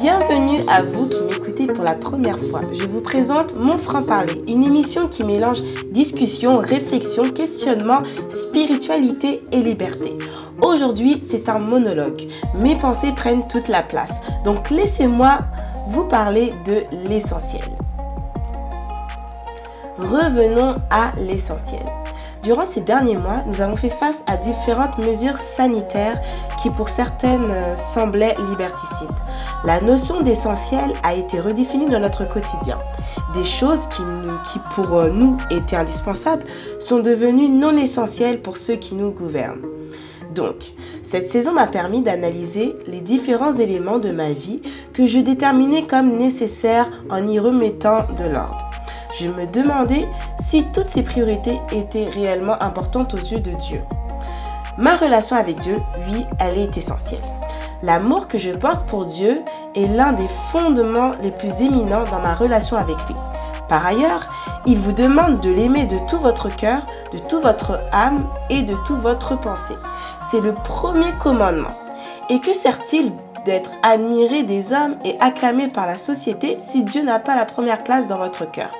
Bienvenue à vous qui m'écoutez pour la première fois. Je vous présente Mon franc-parler, une émission qui mélange discussion, réflexion, questionnement, spiritualité et liberté. Aujourd'hui, c'est un monologue. Mes pensées prennent toute la place. Donc laissez-moi vous parler de l'essentiel. Revenons à l'essentiel. Durant ces derniers mois, nous avons fait face à différentes mesures sanitaires qui pour certaines euh, semblaient liberticides. La notion d'essentiel a été redéfinie dans notre quotidien. Des choses qui, pour euh, nous étaient indispensables sont devenues non essentielles pour ceux qui nous gouvernent. Donc, cette saison m'a permis d'analyser les différents éléments de ma vie que je déterminais comme nécessaires en y remettant de l'ordre je me demandais si toutes ces priorités étaient réellement importantes aux yeux de Dieu. Ma relation avec Dieu, oui, elle est essentielle. L'amour que je porte pour Dieu est l'un des fondements les plus éminents dans ma relation avec lui. Par ailleurs, il vous demande de l'aimer de tout votre cœur, de toute votre âme et de toute votre pensée. C'est le premier commandement. Et que sert-il d'être admiré des hommes et acclamé par la société si Dieu n'a pas la première place dans votre cœur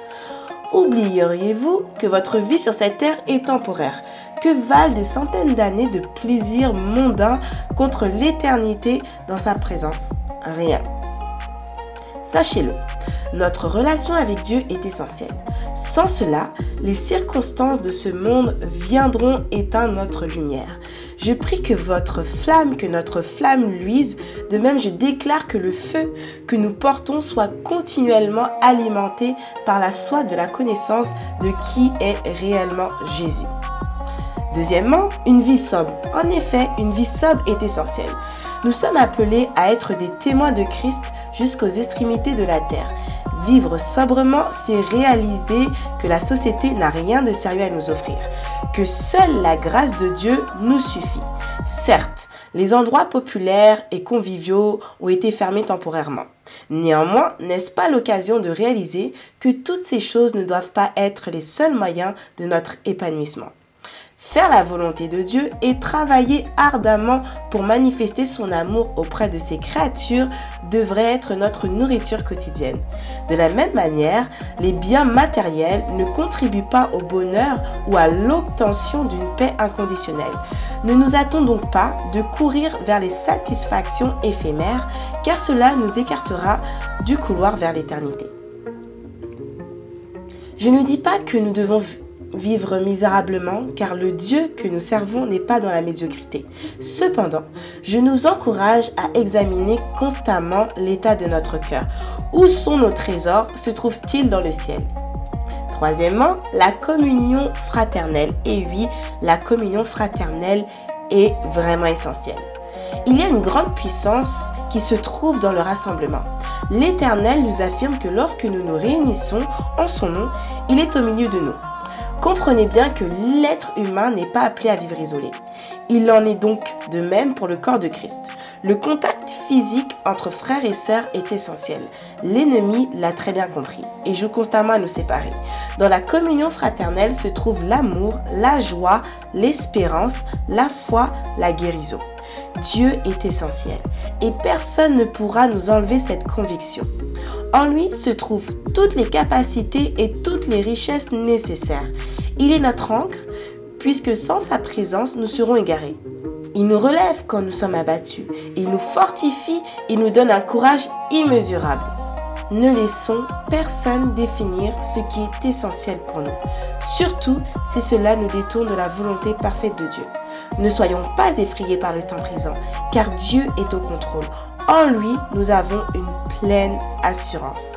Oublieriez-vous que votre vie sur cette terre est temporaire Que valent des centaines d'années de plaisir mondain contre l'éternité dans sa présence? Rien. Sachez-le, notre relation avec Dieu est essentielle. Sans cela, les circonstances de ce monde viendront éteindre notre lumière. Je prie que votre flamme, que notre flamme luise. De même, je déclare que le feu que nous portons soit continuellement alimenté par la soif de la connaissance de qui est réellement Jésus. Deuxièmement, une vie sobre. En effet, une vie sobre est essentielle. Nous sommes appelés à être des témoins de Christ jusqu'aux extrémités de la terre. Vivre sobrement, c'est réaliser que la société n'a rien de sérieux à nous offrir que seule la grâce de Dieu nous suffit. Certes, les endroits populaires et conviviaux ont été fermés temporairement. Néanmoins, n'est-ce pas l'occasion de réaliser que toutes ces choses ne doivent pas être les seuls moyens de notre épanouissement? Faire la volonté de Dieu et travailler ardemment pour manifester son amour auprès de ses créatures devrait être notre nourriture quotidienne. De la même manière, les biens matériels ne contribuent pas au bonheur ou à l'obtention d'une paix inconditionnelle. Ne nous attendons pas de courir vers les satisfactions éphémères car cela nous écartera du couloir vers l'éternité. Je ne dis pas que nous devons vivre misérablement car le Dieu que nous servons n'est pas dans la médiocrité. Cependant, je nous encourage à examiner constamment l'état de notre cœur. Où sont nos trésors Se trouvent-ils dans le ciel? Troisièmement, la communion fraternelle. Et oui, la communion fraternelle est vraiment essentielle. Il y a une grande puissance qui se trouve dans le rassemblement. L'Éternel nous affirme que lorsque nous nous réunissons en son nom, il est au milieu de nous. Comprenez bien que l'être humain n'est pas appelé à vivre isolé. Il en est donc de même pour le corps de Christ. Le contact physique entre frères et sœurs est essentiel. L'ennemi l'a très bien compris et joue constamment à nous séparer. Dans la communion fraternelle se trouve l'amour, la joie, l'espérance, la foi, la guérison. Dieu est essentiel et personne ne pourra nous enlever cette conviction. En lui se trouvent toutes les capacités et toutes les richesses nécessaires. Il est notre encre, puisque sans sa présence, nous serons égarés. Il nous relève quand nous sommes abattus. Il nous fortifie et nous donne un courage immesurable. Ne laissons personne définir ce qui est essentiel pour nous, surtout si cela nous détourne de la volonté parfaite de Dieu. Ne soyons pas effrayés par le temps présent, car Dieu est au contrôle. En lui, nous avons une pleine assurance.